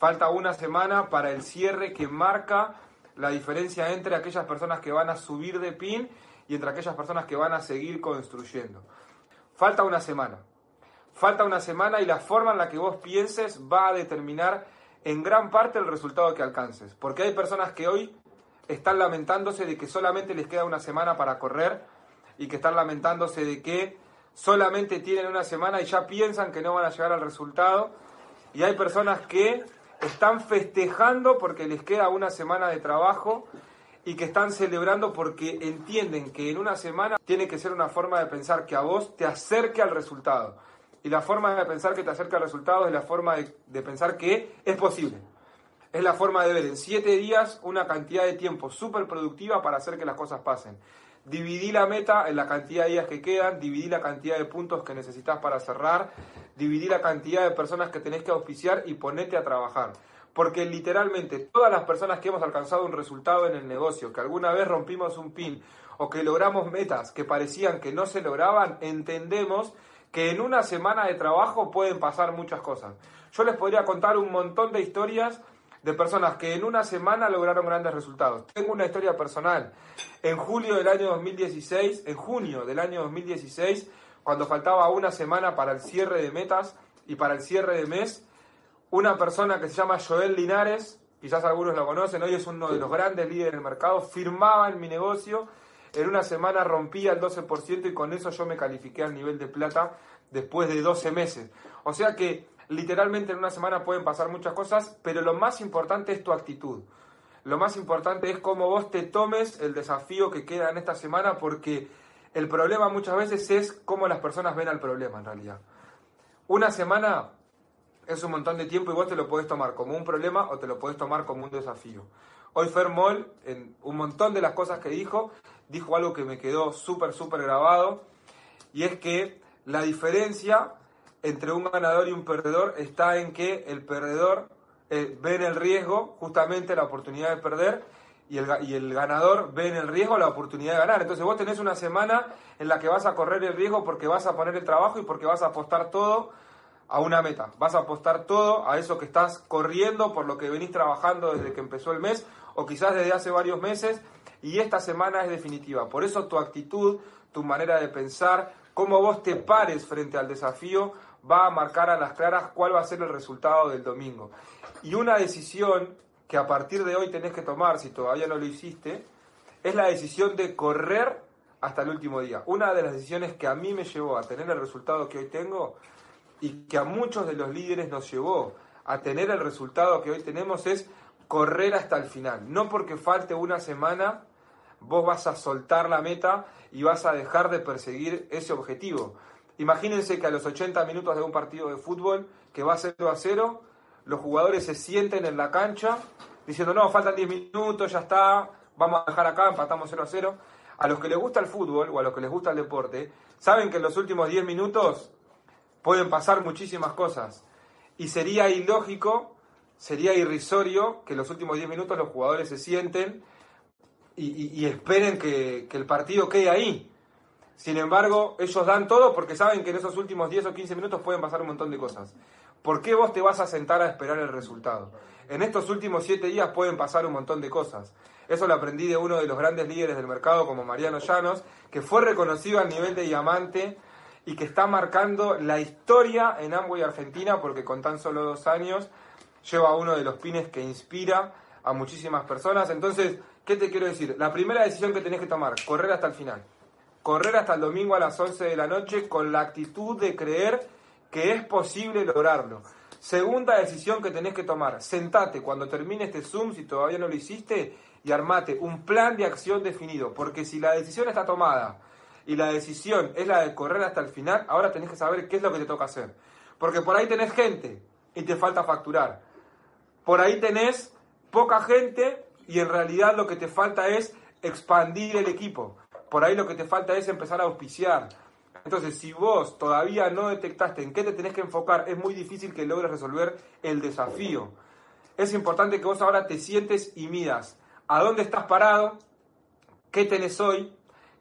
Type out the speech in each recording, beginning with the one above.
Falta una semana para el cierre que marca la diferencia entre aquellas personas que van a subir de pin y entre aquellas personas que van a seguir construyendo. Falta una semana. Falta una semana y la forma en la que vos pienses va a determinar en gran parte el resultado que alcances. Porque hay personas que hoy están lamentándose de que solamente les queda una semana para correr y que están lamentándose de que solamente tienen una semana y ya piensan que no van a llegar al resultado. Y hay personas que están festejando porque les queda una semana de trabajo y que están celebrando porque entienden que en una semana tiene que ser una forma de pensar que a vos te acerque al resultado. Y la forma de pensar que te acerca al resultado es la forma de, pensar que es posible. Es la forma de ver en siete días una cantidad de tiempo súper productiva para hacer que las cosas pasen. Dividí la meta en la cantidad de días que quedan, dividí la cantidad de puntos que necesitas para cerrar, dividí la cantidad de personas que tenés que auspiciar y ponete a trabajar. Porque literalmente todas las personas que hemos alcanzado un resultado en el negocio, que alguna vez rompimos un pin o que logramos metas que parecían que no se lograban, entendemos que en una semana de trabajo pueden pasar muchas cosas. Yo les podría contar un montón de historias de personas que en una semana lograron grandes resultados. Tengo una historia personal. En julio del año 2016, en junio del año 2016, cuando faltaba una semana para el cierre de metas y para el cierre de mes, una persona que se llama Joel Linares, quizás algunos lo conocen, hoy es uno de los grandes líderes del mercado, firmaba en mi negocio, en una semana rompía el 12% y con eso yo me califiqué al nivel de plata después de 12 meses. O sea que literalmente en una semana pueden pasar muchas cosas, pero lo más importante es tu actitud. Lo más importante es cómo vos te tomes el desafío que queda en esta semana, porque el problema muchas veces es cómo las personas ven al problema en realidad. Una semana es un montón de tiempo y vos te lo podés tomar como un problema o te lo podés tomar como un desafío. Hoy Fermol, en un montón de las cosas que dijo, dijo algo que me quedó súper, súper grabado, y es que la diferencia entre un ganador y un perdedor está en que el perdedor eh, ve en el riesgo justamente la oportunidad de perder y el, y el ganador ve en el riesgo la oportunidad de ganar. Entonces vos tenés una semana en la que vas a correr el riesgo porque vas a poner el trabajo y porque vas a apostar todo a una meta. Vas a apostar todo a eso que estás corriendo por lo que venís trabajando desde que empezó el mes o quizás desde hace varios meses y esta semana es definitiva. Por eso tu actitud, tu manera de pensar, cómo vos te pares frente al desafío va a marcar a las claras cuál va a ser el resultado del domingo. Y una decisión que a partir de hoy tenés que tomar, si todavía no lo hiciste, es la decisión de correr hasta el último día. Una de las decisiones que a mí me llevó a tener el resultado que hoy tengo y que a muchos de los líderes nos llevó a tener el resultado que hoy tenemos es correr hasta el final. No porque falte una semana, vos vas a soltar la meta y vas a dejar de perseguir ese objetivo. Imagínense que a los 80 minutos de un partido de fútbol que va 0 a 0, los jugadores se sienten en la cancha diciendo, no, faltan 10 minutos, ya está, vamos a dejar acá, empatamos 0 a 0. A los que les gusta el fútbol o a los que les gusta el deporte, saben que en los últimos 10 minutos pueden pasar muchísimas cosas. Y sería ilógico, sería irrisorio que en los últimos 10 minutos los jugadores se sienten y, esperen que, que el partido quede ahí. Sin embargo, ellos dan todo porque saben que en esos últimos 10 o 15 minutos pueden pasar un montón de cosas. ¿Por qué vos te vas a sentar a esperar el resultado? En estos últimos 7 días pueden pasar un montón de cosas. Eso lo aprendí de uno de los grandes líderes del mercado como Mariano Llanos, que fue reconocido a nivel de diamante y que está marcando la historia en Amway Argentina porque con tan solo dos años lleva uno de los pines que inspira a muchísimas personas. Entonces, ¿qué te quiero decir? La primera decisión que tenés que tomar, correr hasta el final correr hasta el domingo a las 11 de la noche con la actitud de creer que es posible lograrlo. Segunda decisión que tenés que tomar, sentate cuando termine este Zoom, si todavía no lo hiciste, y armate un plan de acción definido, porque si la decisión está tomada y la decisión es la de correr hasta el final, ahora tenés que saber qué es lo que te toca hacer. Porque por ahí tenés gente y te falta facturar. Por ahí tenés poca gente y en realidad lo que te falta es expandir el equipo por ahí lo que te falta es empezar a auspiciar. Entonces, si vos todavía no detectaste en qué te tenés que enfocar, es muy difícil que logres resolver el desafío. Es importante que vos ahora te sientes y midas a dónde estás parado, qué tenés hoy,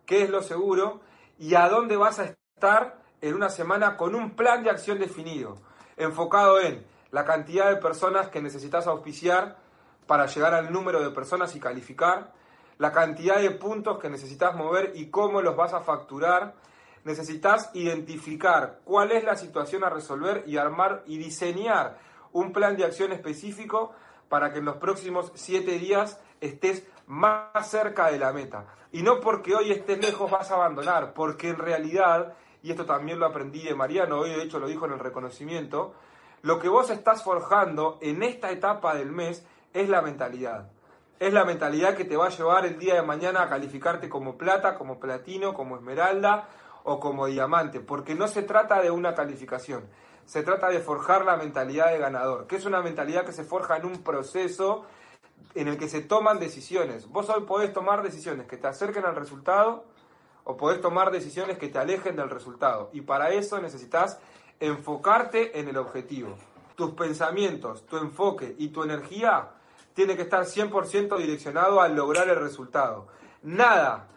qué es lo seguro y a dónde vas a estar en una semana con un plan de acción definido, enfocado en la cantidad de personas que necesitas auspiciar para llegar al número de personas y calificar, la cantidad de puntos que necesitas mover y cómo los vas a facturar. Necesitas identificar cuál es la situación a resolver y armar y diseñar un plan de acción específico para que en los próximos siete días estés más cerca de la meta. Y no porque hoy estés lejos vas a abandonar, porque en realidad, y esto también lo aprendí de Mariano, hoy de hecho lo dijo en el reconocimiento, lo que vos estás forjando en esta etapa del mes es la mentalidad. Es la mentalidad que te va a llevar el día de mañana a calificarte como plata, como platino, como esmeralda o como diamante, porque no se trata de una calificación, se trata de forjar la mentalidad de ganador, que es una mentalidad que se forja en un proceso en el que se toman decisiones. Vos hoy podés tomar decisiones que te acerquen al resultado o podés tomar decisiones que te alejen del resultado. Y para eso necesitas enfocarte en el objetivo. Tus pensamientos, tu enfoque y tu energía tiene que estar 100% direccionado a lograr el resultado. Nada,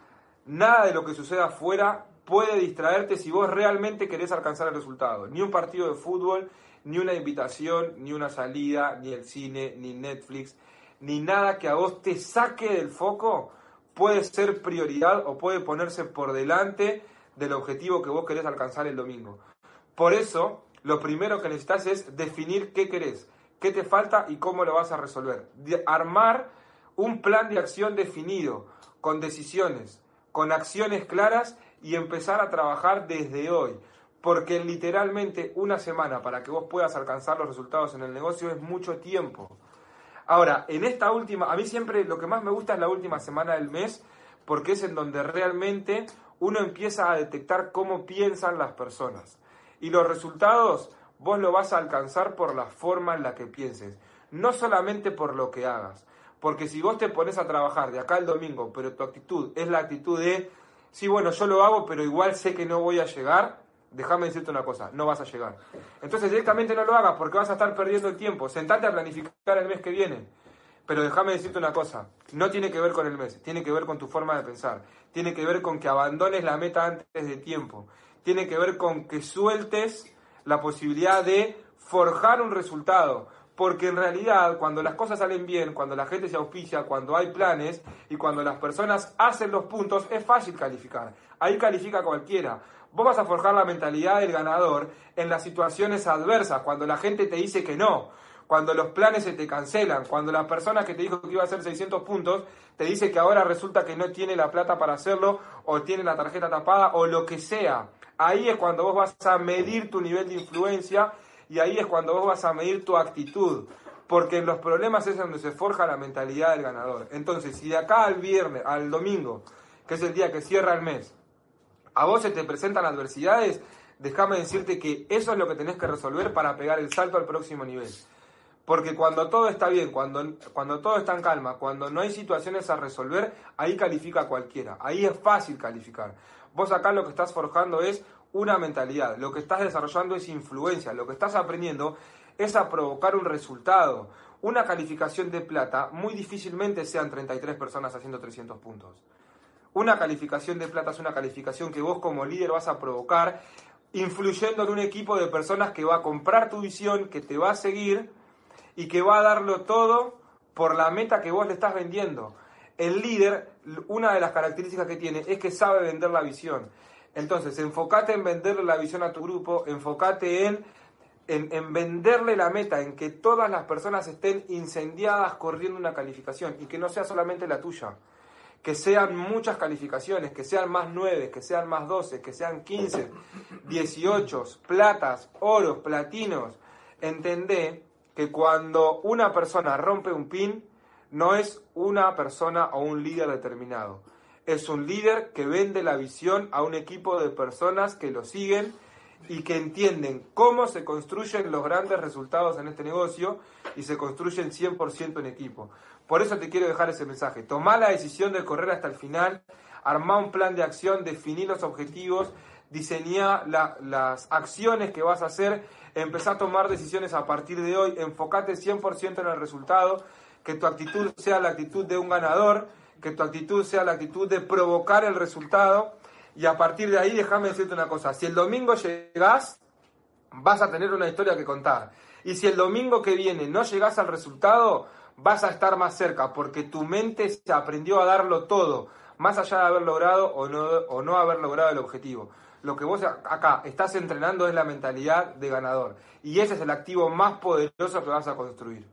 nada de lo que suceda afuera puede distraerte si vos realmente querés alcanzar el resultado. Ni un partido de fútbol, ni una invitación, ni una salida, ni el cine, ni Netflix, ni nada que a vos te saque del foco puede ser prioridad o puede ponerse por delante del objetivo que vos querés alcanzar el domingo. Por eso, lo primero que necesitas es definir qué querés, qué te falta y cómo lo vas a resolver. armar un plan de acción definido, con decisiones, con acciones claras y empezar a trabajar desde hoy. Porque literalmente una semana para que vos puedas alcanzar los resultados en el negocio es mucho tiempo. Ahora, en esta última, a mí siempre lo que más me gusta es la última semana del mes, porque es en donde realmente uno empieza a detectar cómo piensan las personas. Y los resultados vos lo vas a alcanzar por la forma en la que pienses, no solamente por lo que hagas. Porque si vos te pones a trabajar de acá al domingo, pero tu actitud es la actitud de, sí, bueno, yo lo hago, pero igual sé que no voy a llegar, déjame decirte una cosa, no vas a llegar. Entonces directamente no lo hagas porque vas a estar perdiendo el tiempo. Sentate a planificar el mes que viene. Pero déjame decirte una cosa, no tiene que ver con el mes, tiene que ver con tu forma de pensar, tiene que ver con que abandones la meta antes de tiempo, tiene que ver con que sueltes la posibilidad de forjar un resultado. Porque en realidad, cuando las cosas salen bien, cuando la gente se auspicia, cuando hay planes y cuando las personas hacen los puntos, es fácil calificar. Ahí califica cualquiera. Vos vas a forjar la mentalidad del ganador en las situaciones adversas, cuando la gente te dice que no, cuando los planes se te cancelan, cuando la persona que te dijo que iba a hacer 600 puntos te dice que ahora resulta que no tiene la plata para hacerlo o tiene la tarjeta tapada o lo que sea. Ahí es cuando vos vas a medir tu nivel de influencia y ahí es cuando vos vas a medir tu actitud. Porque en los problemas es donde se forja la mentalidad del ganador. Entonces, si de acá al viernes, al domingo, que es el día que cierra el mes, a vos se te presentan adversidades, déjame decirte que eso es lo que tenés que resolver para pegar el salto al próximo nivel. Porque cuando todo está bien, cuando, cuando todo está en calma, cuando no hay situaciones a resolver, ahí califica cualquiera. Ahí es fácil calificar. Vos acá lo que estás forjando es una mentalidad, lo que estás desarrollando es influencia, lo que estás aprendiendo es a provocar un resultado. Una calificación de plata, muy difícilmente sean 33 personas haciendo 300 puntos. Una calificación de plata es una calificación que vos como líder vas a provocar influyendo en un equipo de personas que va a comprar tu visión, que te va a seguir y que va a darlo todo por la meta que vos le estás vendiendo. El líder, una de las características que tiene es que sabe vender la visión. Entonces, enfócate en venderle la visión a tu grupo, enfócate en, en, en, venderle la meta, en que todas las personas estén incendiadas corriendo una calificación y que no sea solamente la tuya que sean muchas calificaciones, que sean más 9, que sean más 12, que sean 15, 18, platas, oros, platinos. Entendé que cuando una persona rompe un pin, no es una persona o un líder determinado. Es un líder que vende la visión a un equipo de personas que lo siguen y que entienden cómo se construyen los grandes resultados en este negocio y se construyen 100% en equipo. Por eso te quiero dejar ese mensaje. Tomá la decisión de correr hasta el final, armá un plan de acción, definí los objetivos, diseñá las acciones que vas a hacer, empezá a tomar decisiones a partir de hoy, enfocate 100% en el resultado, que tu actitud sea la actitud de un ganador, que tu actitud sea la actitud de provocar el resultado y a partir de ahí, déjame decirte una cosa, si el domingo llegás, vas a tener una historia que contar. Y si el domingo que viene no llegas al resultado, vas a estar más cerca, porque tu mente se aprendió a darlo todo, más allá de haber logrado o no haber logrado el objetivo. Lo que vos acá estás entrenando es la mentalidad de ganador. Y ese es el activo más poderoso que vas a construir.